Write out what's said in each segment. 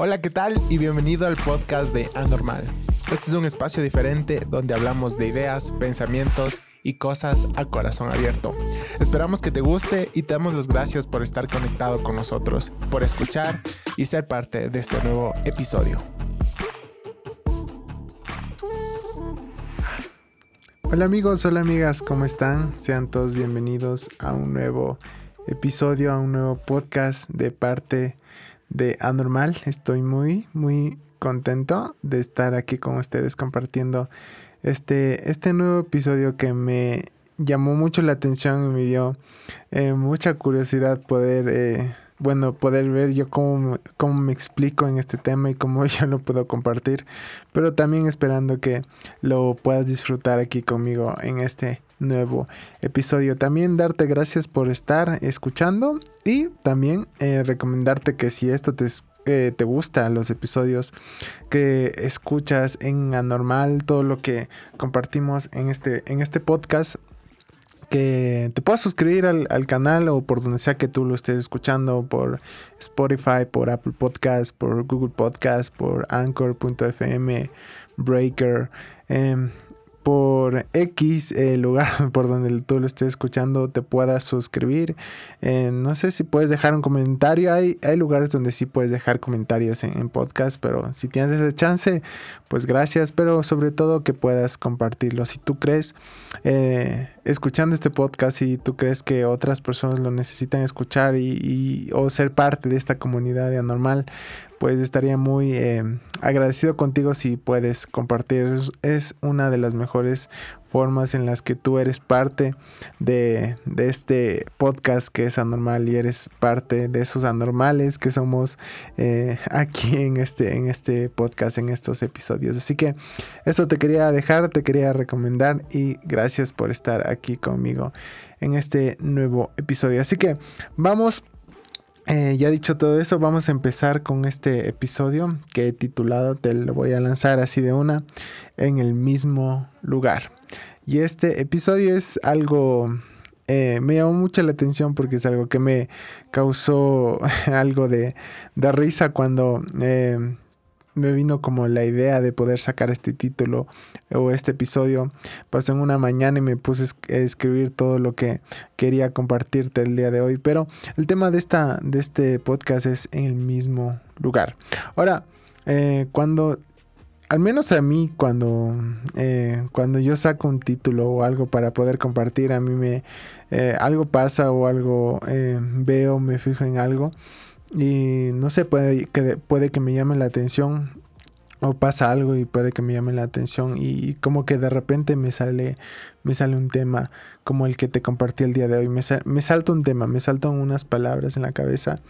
Hola, ¿qué tal? Y bienvenido al podcast de Anormal. Este es un espacio diferente donde hablamos de ideas, pensamientos y cosas a corazón abierto. Esperamos que te guste y te damos las gracias por estar conectado con nosotros, por escuchar y ser parte de este nuevo episodio. Hola amigos, hola amigas, ¿cómo están? Sean todos bienvenidos a un nuevo episodio, a un nuevo podcast de parte de Anormal. Estoy muy, muy contento de estar aquí con ustedes compartiendo este, este nuevo episodio que me llamó mucho la atención y me dio eh, mucha curiosidad poder, eh, bueno, poder ver yo cómo, cómo me explico en este tema y cómo yo lo puedo compartir, pero también esperando que lo puedas disfrutar aquí conmigo en este nuevo episodio. También darte gracias por estar escuchando y también eh, recomendarte que si esto te, eh, te gusta, los episodios que escuchas en Anormal, todo lo que compartimos en este, en este podcast, que te puedas suscribir al, al, canal o por donde sea que tú lo estés escuchando, por Spotify, por Apple Podcast, por Google Podcast, por Anchor.fm, Breaker. Eh, por X el lugar por donde tú lo estés escuchando te puedas suscribir. Eh, no sé si puedes dejar un comentario. Hay, hay lugares donde sí puedes dejar comentarios en, podcast, pero si tienes ese chance, pues gracias. Pero sobre todo que puedas compartirlo. Si tú crees, eh, escuchando este podcast, si tú crees que otras personas lo necesitan escuchar y, o ser parte de esta comunidad anormal, pues estaría muy eh, agradecido contigo si puedes compartir. Es una de las mejores formas en las que tú eres parte de, este podcast que es anormal y eres parte de esos anormales que somos eh, aquí en este, en este podcast, en estos episodios. Así que eso te quería dejar, te quería recomendar y gracias por estar aquí conmigo en este nuevo episodio. Así que vamos eh, ya dicho todo eso, vamos a empezar con este episodio que he titulado, te lo voy a lanzar así de una, en el mismo lugar. Y este episodio es algo, eh, me llamó mucho la atención porque es algo que me causó algo de, de risa cuando eh, me vino como la idea de poder sacar este título o este episodio. Pasó en una mañana y me puse a escribir todo lo que quería compartirte el día de hoy. Pero el tema de, esta, de este podcast es en el mismo lugar. Ahora, eh, cuando al menos a mí cuando, eh, cuando yo saco un título o algo para poder compartir, a mí me eh, algo pasa o algo veo, me fijo en algo y no sé, puede que, puede que me llame la atención o pasa algo y puede que me llame la atención y como que de repente me sale me sale un tema como el que te compartí el día de hoy. Me, me salta un tema me saltan unas palabras en la cabeza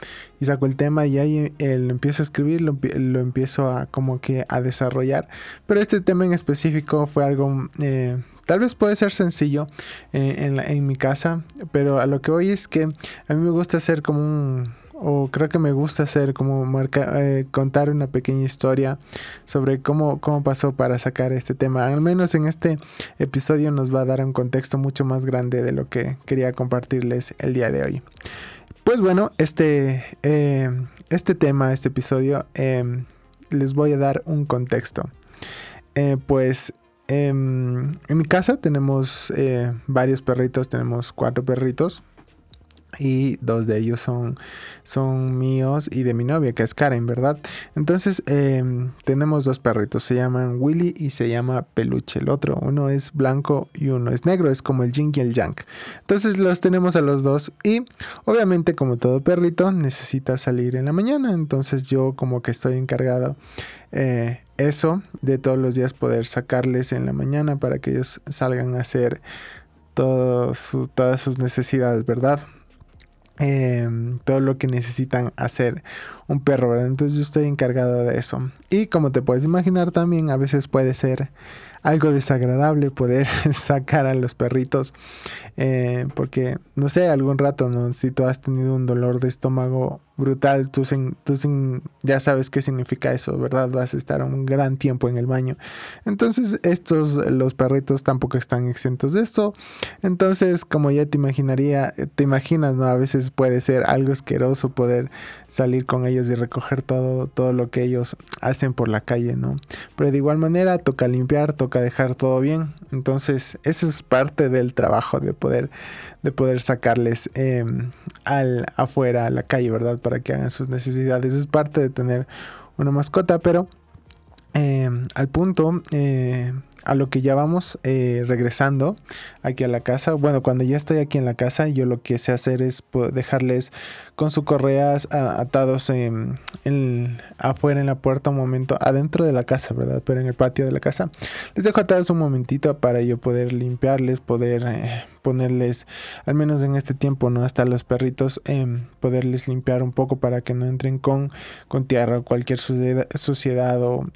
y saco el tema y ahí eh, lo empiezo a escribir lo, empiezo a como que a desarrollar. Pero este tema en específico fue algo eh, Tal vez puede ser sencillo eh, en, en mi casa, pero a lo que voy es que a mí me gusta hacer como un, o creo que me gusta hacer como marca, eh, contar una pequeña historia sobre cómo, cómo pasó para sacar este tema. Al menos en este episodio nos va a dar un contexto mucho más grande de lo que quería compartirles el día de hoy. Pues bueno, este, eh, este tema, este episodio, em, les voy a dar un contexto. Eh, pues em, en mi casa tenemos varios perritos, tenemos cuatro perritos y dos de ellos son, son míos y de mi novia, que es Karen, ¿verdad? Entonces em, tenemos dos perritos, se llaman Willy y se llama Peluche. El otro, uno es blanco y uno es negro, es como el Jing y el Yang. Entonces los tenemos a los dos y obviamente como todo perrito necesita salir en la mañana, entonces yo como que estoy encargado eh, eso de todos los días poder sacarles en la mañana para que ellos salgan a hacer todas sus necesidades, ¿verdad? Em, todo lo que necesitan hacer un perro, Entonces yo estoy encargado de eso. Y como te puedes imaginar también a veces puede ser algo desagradable poder sacar a los perritos. Eh, porque, no sé, algún rato, ¿no? Si tú has tenido un dolor de estómago brutal, tú, tú ya sabes qué significa eso, ¿verdad? Vas a estar un gran tiempo en el baño. Entonces, estos, los perritos tampoco están exentos de esto. Entonces, como ya te imaginaría, te imaginas, ¿no? A veces puede ser algo asqueroso poder salir con ellos y recoger todo, todo lo que ellos hacen por la calle, ¿no? Pero de igual manera, toca limpiar, toca dejar todo bien. Entonces, eso es parte del trabajo de poder, de poder sacarles em, al, afuera, a la calle, ¿verdad? Para que hagan sus necesidades. Es parte de tener una mascota, pero em, al punto, eh, a lo que ya vamos eh, regresando aquí a la casa. Bueno, cuando ya estoy aquí en la casa, yo lo que sé hacer es dejarles con sus correas atados en, afuera en la puerta un momento, adentro de la casa, ¿verdad? Pero en el patio de la casa. Les dejo atados un momentito para yo poder limpiarles, poder eh, ponerles, al menos en este tiempo, ¿no? Hasta los perritos, em, poderles limpiar un poco para que no entren con, con tierra o cualquier suciedad, suciedad o...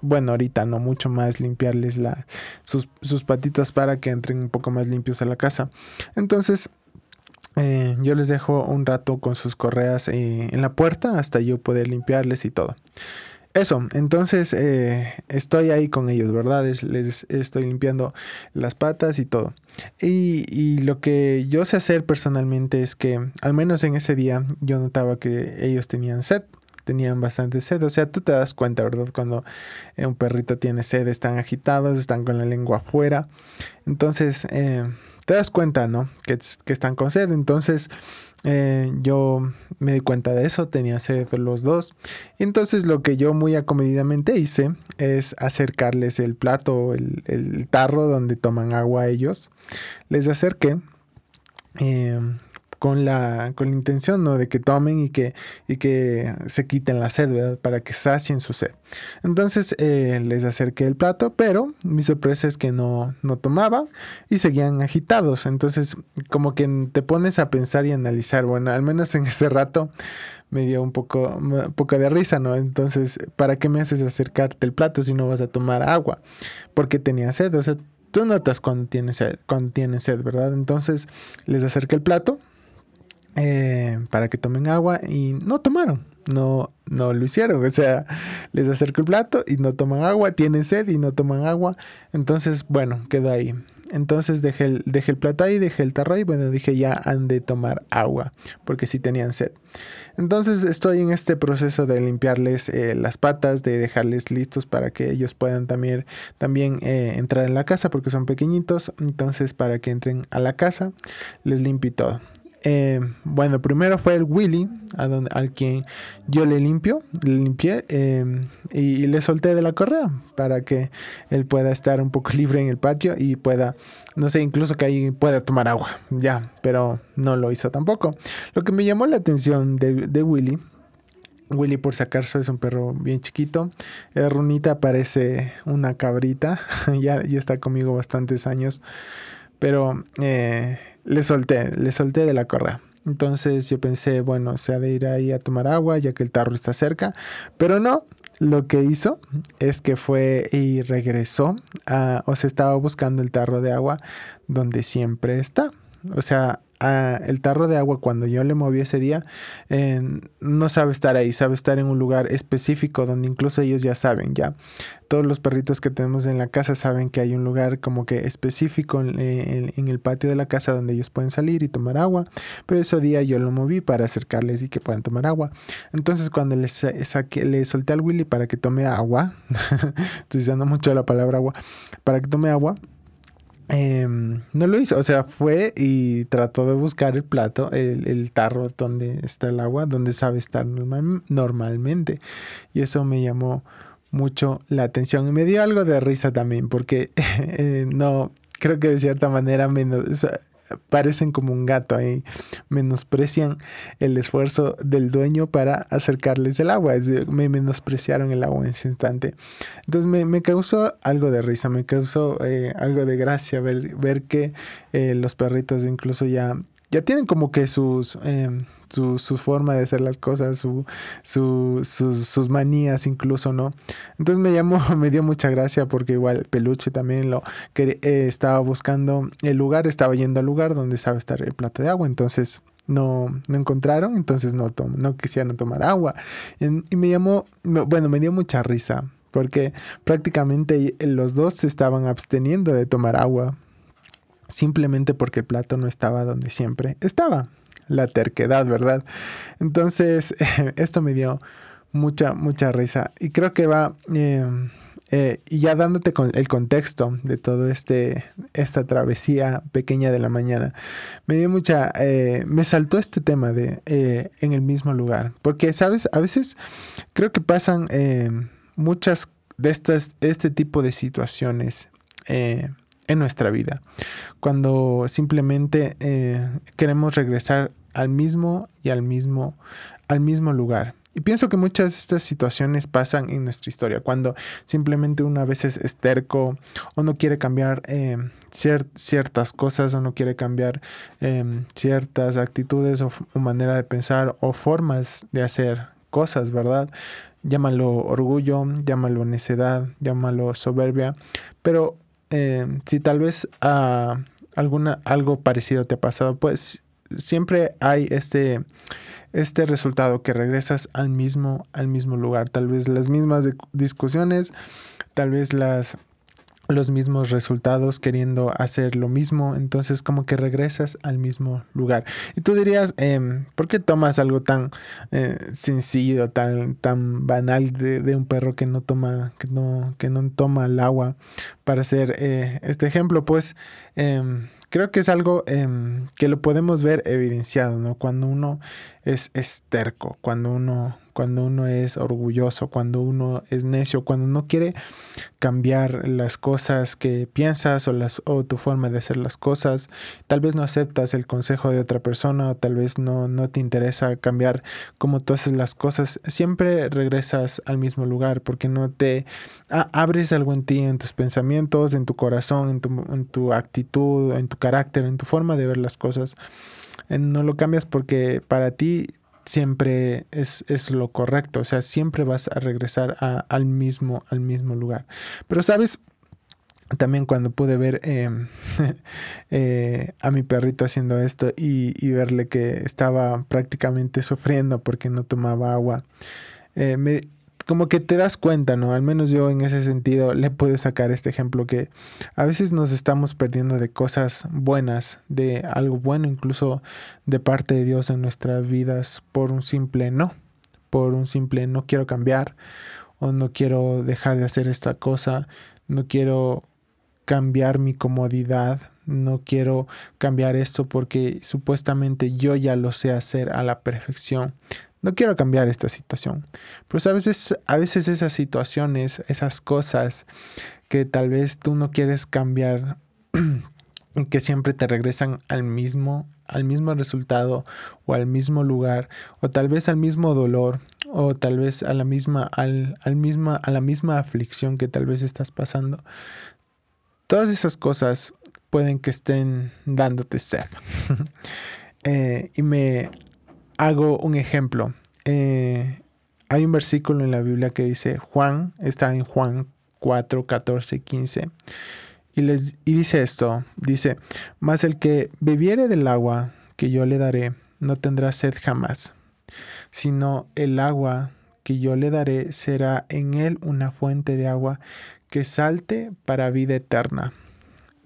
Bueno, ahorita no mucho más limpiarles la, sus, sus, patitas para que entren un poco más limpios a la casa. Entonces, eh, yo les dejo un rato con sus correas eh, en la puerta hasta yo poder limpiarles y todo. Eso, entonces eh, estoy ahí con ellos, ¿verdad? les estoy limpiando las patas y todo. Y, y, lo que yo sé hacer personalmente es que, al menos en ese día, yo notaba que ellos tenían sed tenían bastante sed. O sea, tú te das cuenta, ¿verdad? Cuando eh, un perrito tiene sed, están agitados, están con la lengua afuera. Entonces, eh, te das cuenta, ¿no? Que, están con sed. Entonces, eh, yo me di cuenta de eso, tenía sed los dos. Entonces lo que yo muy acomodidamente hice es acercarles el plato, el, el tarro donde toman agua ellos. Les acerqué con la, con la intención ¿no? de que tomen y que, y que se quiten la sed, ¿verdad? Para que sacien su sed. Entonces eh, les acerqué el plato, pero mi sorpresa es que no, no tomaba y seguían agitados. Entonces como que te pones a pensar y analizar, bueno, al menos en ese rato me dio un poco, un poco de risa, ¿no? Entonces, ¿para qué me haces acercarte el plato si no vas a tomar agua? Porque tenía sed, o sea, tú notas cuando tienes sed, cuando tienes sed, ¿verdad? Entonces les acerqué el plato eh, para que tomen agua y no tomaron, no, no lo hicieron. O sea, les acerco el plato y no toman agua, tienen sed y no toman agua. Entonces, bueno, quedó ahí. Entonces dejé el, dejé el plato ahí, dejé el tarro ahí. Bueno, dije ya han de tomar agua porque sí tenían sed. Entonces estoy en este proceso de limpiarles eh, las patas, de dejarles listos para que ellos puedan también, también eh, entrar en la casa porque son pequeñitos. Entonces para que entren a la casa les limpio todo. Eh, bueno, primero fue el Willy, a donde, al quien yo le limpio, le limpié eh, y, le solté de la correa para que él pueda estar un poco libre en el patio y pueda, no sé, incluso que ahí pueda tomar agua, ya, pero no lo hizo tampoco. Lo que me llamó la atención de, Willy, Willy por si acaso es un perro bien chiquito, eh, Runita parece una cabrita, ya, ya está conmigo bastantes años, pero le solté, le solté de la correa. Entonces yo pensé, bueno, se ha de ir ahí a tomar agua ya que el tarro está cerca. Pero no, lo que hizo es que fue y regresó a, o se estaba buscando el tarro de agua donde siempre está. O sea, el tarro de agua cuando yo le moví ese día, no sabe estar ahí, sabe estar en un lugar específico donde incluso ellos ya saben, ya. Todos los perritos que tenemos en la casa saben que hay un lugar como que específico en, el patio de la casa donde ellos pueden salir y tomar agua, pero ese día yo lo moví para acercarles y que puedan tomar agua. Entonces cuando les saqué, le solté al Willy para que tome agua, estoy usando mucho la palabra agua, para que tome agua, Em, no lo hizo, o sea, fue y trató de buscar el plato, el, tarro donde está el agua, donde sabe estar normalmente. Y eso me llamó mucho la atención y me dio algo de risa también, porque eh, no, creo que de cierta manera menos, parecen como un gato ahí, menosprecian el esfuerzo del dueño para acercarles el agua, me menospreciaron el agua en ese instante. Entonces me, causó algo de risa, me causó eh, algo de gracia ver, ver que eh, los perritos incluso ya ya tienen como que sus... Em, su, su, forma de hacer las cosas, su, su, sus, manías incluso, ¿no? Entonces me llamó, me dio mucha gracia porque igual Peluche también lo que eh, estaba buscando el lugar, estaba yendo al lugar donde estaba estar el plato de agua, entonces no, no encontraron, entonces no, no quisieron tomar agua. Y, me llamó, bueno, me dio mucha risa porque prácticamente los dos se estaban absteniendo de tomar agua simplemente porque el plato no estaba donde siempre estaba la terquedad, ¿verdad? Entonces, esto me dio mucha, mucha risa. Y creo que va, em, eh, y ya dándote con el contexto de todo este, esta travesía pequeña de la mañana, me dio mucha, eh, me saltó este tema de eh, en el mismo lugar. Porque, ¿sabes? A veces creo que pasan muchas de estas, este tipo de situaciones en nuestra vida. Cuando simplemente queremos regresar al mismo y al mismo, al mismo lugar. Y pienso que muchas de estas situaciones pasan en nuestra historia, cuando simplemente uno a veces es terco o no quiere cambiar eh, ciertas cosas o no quiere cambiar em, ciertas actitudes o, manera de pensar o formas de hacer cosas, ¿verdad? Llámalo orgullo, llámalo necedad, llámalo soberbia, pero em, si tal vez ah, alguna, algo parecido te ha pasado, pues siempre hay este, este resultado que regresas al mismo, al mismo lugar. Tal vez las mismas discusiones, tal vez las los mismos resultados queriendo hacer lo mismo, entonces como que regresas al mismo lugar. Y tú dirías, eh, ¿por qué tomas algo tan eh, sencillo, tan, tan banal de, un perro que no toma, que no, que no toma el agua para hacer eh, este ejemplo? Pues em, creo que es algo em, que lo podemos ver evidenciado, ¿no? Cuando uno es, es terco, cuando uno cuando uno es orgulloso, cuando uno es necio, cuando no quiere cambiar las cosas que piensas o, tu forma de hacer las cosas, tal vez no aceptas el consejo de otra persona o tal vez no, te interesa cambiar cómo tú haces las cosas, siempre regresas al mismo lugar porque no te abres algo en ti, en tus pensamientos, en tu corazón, en tu, en tu actitud, en tu carácter, en tu forma de ver las cosas. No lo cambias porque para ti siempre es, es, lo correcto, o sea, siempre vas a regresar al, mismo, al mismo lugar. Pero, ¿sabes? También cuando pude ver em, eh, a mi perrito haciendo esto y, y, verle que estaba prácticamente sufriendo porque no tomaba agua, eh, me, como que te das cuenta, ¿no? Al menos yo en ese sentido le puedo sacar este ejemplo que a veces nos estamos perdiendo de cosas buenas, de algo bueno incluso de parte de Dios en nuestras vidas por un simple no, por un simple no quiero cambiar o no quiero dejar de hacer esta cosa, no quiero cambiar mi comodidad, no quiero cambiar esto porque supuestamente yo ya lo sé hacer a la perfección no quiero cambiar esta situación. Pero a veces, a veces esas situaciones, esas cosas que tal vez tú no quieres cambiar, que siempre te regresan al mismo, al mismo resultado o al mismo lugar, o tal vez al mismo dolor, o tal vez a la misma, al, al misma, a la misma aflicción que tal vez estás pasando. Todas esas cosas pueden que estén dándote sed. Eh, y me hago un ejemplo. Eh, hay un versículo en la Biblia que dice, Juan, está en Juan 4, 14, 15. Y, les, y dice esto, dice, mas el que bebiere del agua que yo le daré, no tendrá sed jamás, sino el agua que yo le daré será en él una fuente de agua que salte para vida eterna.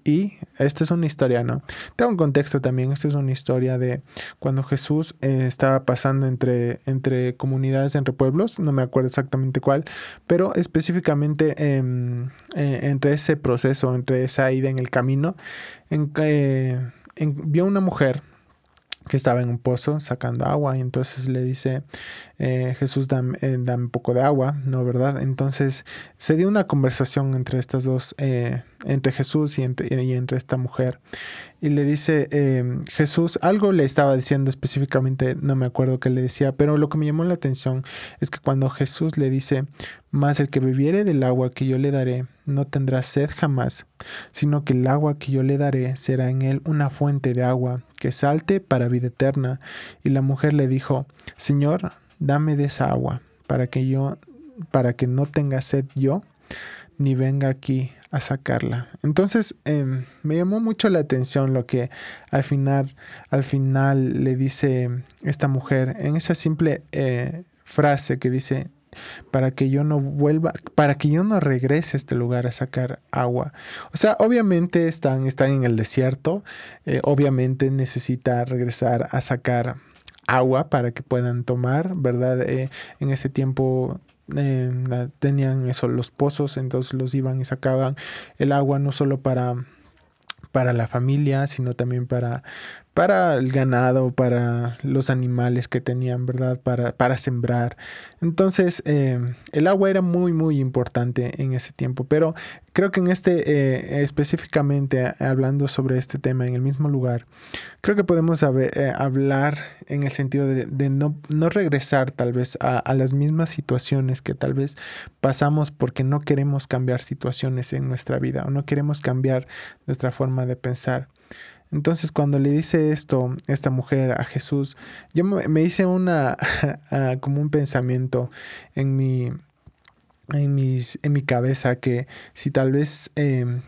Y esto es una historia, ¿no? Tengo un contexto también. Esto es una historia de cuando Jesús eh, estaba pasando entre, entre comunidades, entre pueblos. No me acuerdo exactamente cuál, pero específicamente em, eh, entre ese proceso, entre esa ida en el camino, en, eh, vio una mujer que estaba en un pozo sacando agua y entonces le dice eh, Jesús dame, eh, un poco de agua, ¿no? ¿Verdad? Entonces se dio una conversación entre estas dos, eh, entre Jesús y entre, y entre, esta mujer y le dice Jesús, algo le estaba diciendo específicamente, no me acuerdo qué le decía, pero lo que me llamó la atención es que cuando Jesús le dice, Mas el que bebiere del agua que yo le daré no tendrá sed jamás, sino que el agua que yo le daré será en él una fuente de agua que salte para vida eterna. Y la mujer le dijo, Señor, dame de esa agua, para que yo, para que no tenga sed yo, ni venga aquí a sacarla. Entonces em, me llamó mucho la atención lo que al final, al final le dice esta mujer en esa simple eh, frase que dice para que yo no vuelva, para que yo no regrese a este lugar a sacar agua. O sea, obviamente están, están en el desierto, eh, obviamente necesita regresar a sacar agua para que puedan tomar, ¿verdad? Eh, en ese tiempo eh, tenían eso, los pozos, entonces los iban y sacaban el agua no solo para, para la familia, sino también para, para el ganado, para los animales que tenían, ¿verdad? Para, para sembrar. Entonces, eh, el agua era muy, muy importante en ese tiempo, pero creo que en este, eh, específicamente hablando sobre este tema en el mismo lugar, creo que podemos eh, hablar en el sentido de, no, no, regresar tal vez a, a las mismas situaciones que tal vez pasamos porque no queremos cambiar situaciones en nuestra vida o no queremos cambiar nuestra forma de pensar. Entonces cuando le dice esto esta mujer a Jesús, yo me, hice una ah, como un pensamiento en mi en, mis, en mi cabeza que si tal vez em,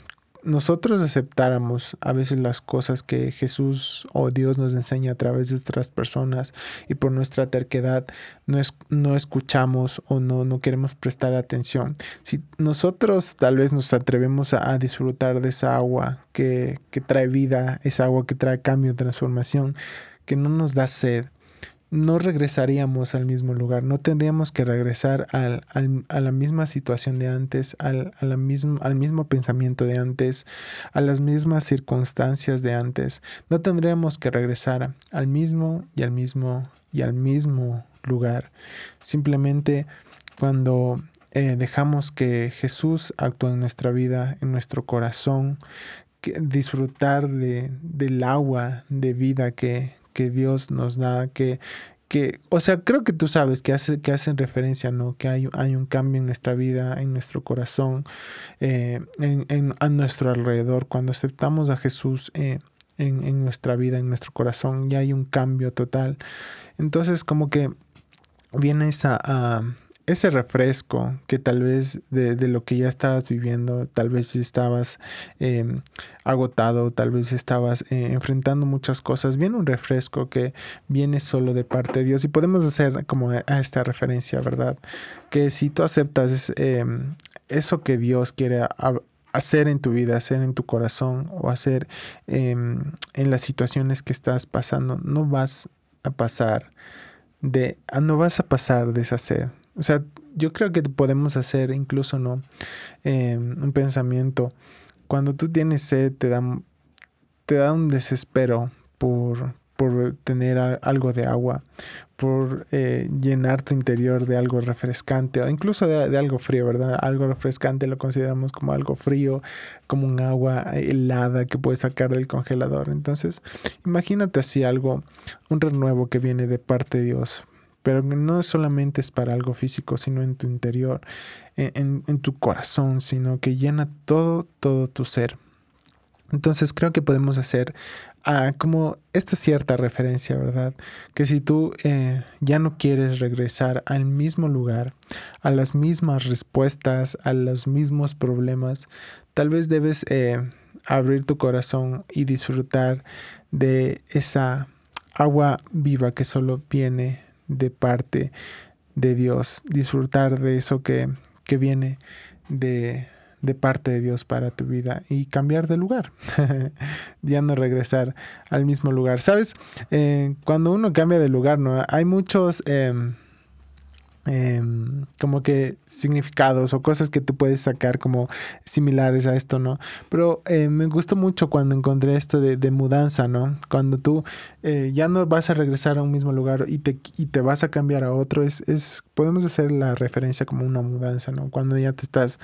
nosotros aceptáramos a veces las cosas que Jesús o Dios nos enseña a través de otras personas y por nuestra terquedad no, es, no escuchamos o no, no queremos prestar atención, si nosotros tal vez nos atrevemos a, disfrutar de esa agua que, que trae vida, esa agua que trae cambio, transformación, que no nos da sed, no regresaríamos al mismo lugar, no tendríamos que regresar al, a la misma situación de antes, al, al mismo pensamiento de antes, a las mismas circunstancias de antes. No tendríamos que regresar al mismo y al mismo y al mismo lugar. Simplemente cuando eh, dejamos que Jesús actúe en nuestra vida, en nuestro corazón, que disfrutar de, del agua de vida que, que Dios nos da, que, que, o sea, creo que tú sabes que, hace, que hacen referencia, ¿no? Que hay, hay un cambio en nuestra vida, en nuestro corazón, eh, en, a nuestro alrededor. Cuando aceptamos a Jesús eh, en, nuestra vida, en nuestro corazón, ya hay un cambio total. Entonces, como que viene esa, a ese refresco que tal vez de, lo que ya estabas viviendo, tal vez estabas em, agotado, tal vez estabas eh, enfrentando muchas cosas, viene un refresco que viene solo de parte de Dios y podemos hacer como a esta referencia, ¿verdad? Que si tú aceptas em, eso que Dios quiere hacer en tu vida, hacer en tu corazón o hacer em, en las situaciones que estás pasando, no vas a pasar de, no vas a pasar de esa sed, o sea, yo creo que podemos hacer incluso, ¿no? Em, un pensamiento. Cuando tú tienes sed, te da, te da un desespero por, por tener algo de agua, por eh, llenar tu interior de algo refrescante o incluso de, algo frío, ¿verdad? Algo refrescante lo consideramos como algo frío, como un agua helada que puedes sacar del congelador. Entonces, imagínate así algo, un renuevo que viene de parte de Dios pero no solamente es para algo físico, sino en tu interior, en, tu corazón, sino que llena todo, todo tu ser. Entonces creo que podemos hacer ah, como esta cierta referencia, ¿verdad? Que si tú eh, ya no quieres regresar al mismo lugar, a las mismas respuestas, a los mismos problemas, tal vez debes eh, abrir tu corazón y disfrutar de esa agua viva que solo viene de parte de Dios, disfrutar de eso que, que viene de, de, parte de Dios para tu vida y cambiar de lugar, ya no regresar al mismo lugar. Sabes, eh, cuando uno cambia de lugar, ¿no? hay muchos... Em, Em, como que significados o cosas que tú puedes sacar como similares a esto, ¿no? Pero eh, me gustó mucho cuando encontré esto de, mudanza, ¿no? Cuando tú eh, ya no vas a regresar a un mismo lugar y te, y te vas a cambiar a otro, es, es, podemos hacer la referencia como una mudanza, ¿no? Cuando ya te estás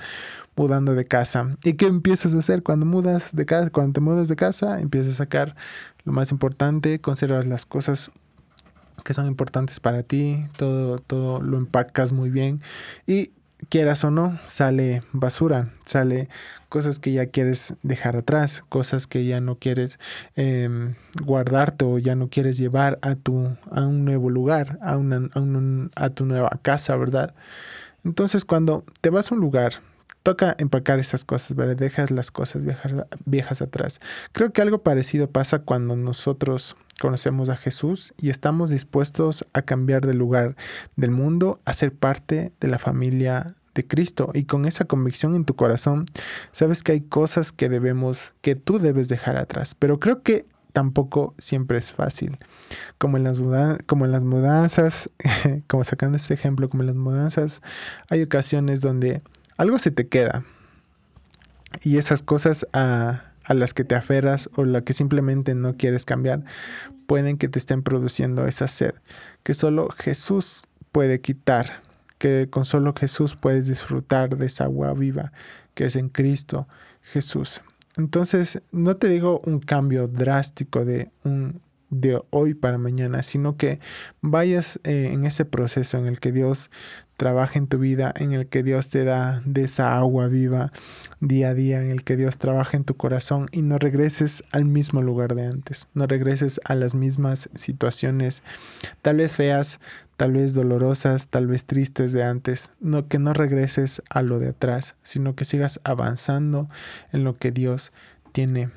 mudando de casa. ¿Y qué empiezas a hacer cuando mudas de casa? Cuando te mudas de casa, empiezas a sacar lo más importante, conservas las cosas que son importantes para ti, todo, todo lo empacas muy bien y quieras o no, sale basura, sale cosas que ya quieres dejar atrás, cosas que ya no quieres em, guardarte o ya no quieres llevar a, tu, a un nuevo lugar, a, una, a, a tu nueva casa, ¿verdad? Entonces cuando te vas a un lugar, toca empacar esas cosas, ¿verdad? Dejas las cosas viejas, viejas atrás. Creo que algo parecido pasa cuando nosotros conocemos a Jesús y estamos dispuestos a cambiar de lugar del mundo, a ser parte de la familia de Cristo y con esa convicción en tu corazón, sabes que hay cosas que debemos, que tú debes dejar atrás, pero creo que tampoco siempre es fácil. Como en las, como en las mudanzas, como sacando este ejemplo, como en las mudanzas, hay ocasiones donde algo se te queda y esas cosas a, a las que te aferras o la que simplemente no quieres cambiar, pueden que te estén produciendo esa sed que solo Jesús puede quitar que con solo Jesús puedes disfrutar de esa agua viva que es en Cristo Jesús. Entonces, no te digo un cambio drástico de un de hoy para mañana, sino que vayas eh, en ese proceso en el que Dios trabaja en tu vida, en el que Dios te da de esa agua viva día a día, en el que Dios trabaja en tu corazón y no regreses al mismo lugar de antes, no regreses a las mismas situaciones, tal vez feas, tal vez dolorosas, tal vez tristes de antes, no que no regreses a lo de atrás, sino que sigas avanzando en lo que Dios tiene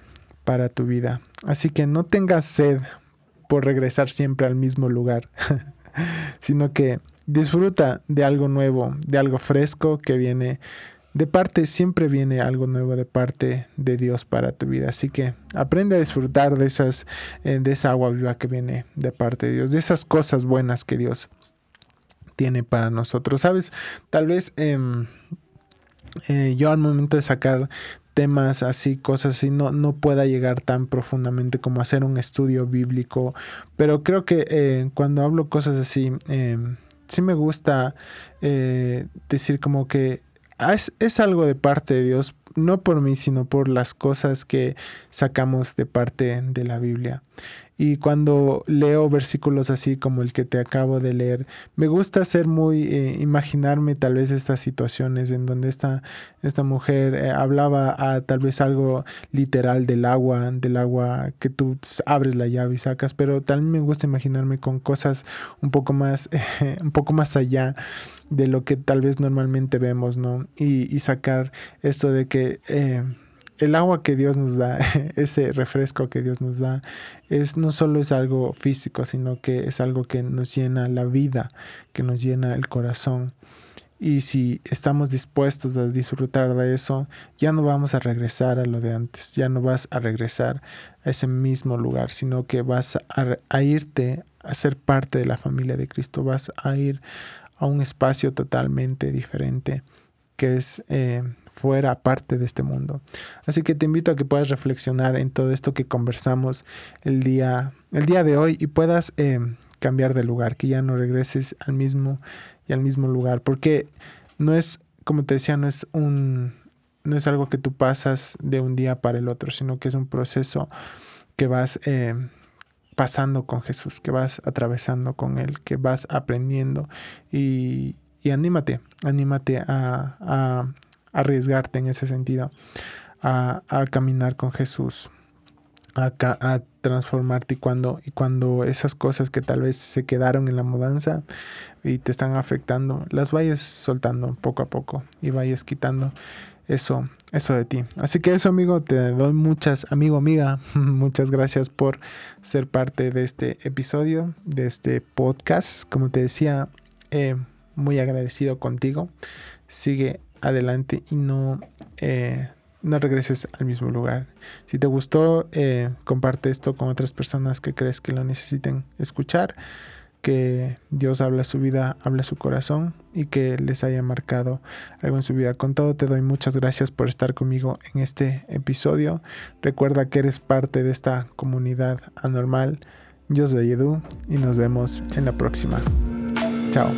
para tu vida. Así que no tengas sed por regresar siempre al mismo lugar, sino que disfruta de algo nuevo, de algo fresco que viene de parte, siempre viene algo nuevo de parte de Dios para tu vida. Así que aprende a disfrutar de esas, eh, de esa agua viva que viene de parte de Dios, de esas cosas buenas que Dios tiene para nosotros. Sabes, tal vez em, eh, yo al momento de sacar temas así, cosas así, no, no pueda llegar tan profundamente como hacer un estudio bíblico, pero creo que eh, cuando hablo cosas así, em, sí me gusta eh, decir como que ah, es, es, algo de parte de Dios, no por mí, sino por las cosas que sacamos de parte de la Biblia. Y cuando leo versículos así como el que te acabo de leer, me gusta ser muy, eh, imaginarme tal vez estas situaciones en donde esta, esta mujer eh, hablaba a tal vez algo literal del agua, del agua que tú abres la llave y sacas, pero también me gusta imaginarme con cosas un poco más, un poco más allá de lo que tal vez normalmente vemos, ¿no? Y, y sacar esto de que... Eh, el agua que Dios nos da, ese refresco que Dios nos da, es no solo es algo físico, sino que es algo que nos llena la vida, que nos llena el corazón. Y si estamos dispuestos a disfrutar de eso, ya no vamos a regresar a lo de antes, ya no vas a regresar a ese mismo lugar, sino que vas a, irte a ser parte de la familia de Cristo, vas a ir a un espacio totalmente diferente, que es eh, fuera parte de este mundo. Así que te invito a que puedas reflexionar en todo esto que conversamos el día, el día de hoy y puedas eh, cambiar de lugar, que ya no regreses al mismo y al mismo lugar, porque no es, como te decía, no es un no es algo que tú pasas de un día para el otro, sino que es un proceso que vas eh, pasando con Jesús, que vas atravesando con Él, que vas aprendiendo. Y, y anímate, anímate a, arriesgarte en ese sentido, a, caminar con Jesús, a, a, transformarte. Cuando, y cuando esas cosas que tal vez se quedaron en la mudanza y te están afectando, las vayas soltando poco a poco y vayas quitando eso, eso de ti. Así que eso, amigo, te doy muchas, amigo, amiga, muchas gracias por ser parte de este episodio, de este podcast. Como te decía, eh, muy agradecido contigo. Sigue adelante y no, eh, no regreses al mismo lugar. Si te gustó, eh, comparte esto con otras personas que crees que lo necesiten escuchar, que Dios habla su vida, habla su corazón y que les haya marcado algo en su vida. Con todo te doy muchas gracias por estar conmigo en este episodio. Recuerda que eres parte de esta comunidad anormal. Yo soy Edu y nos vemos en la próxima. Chao.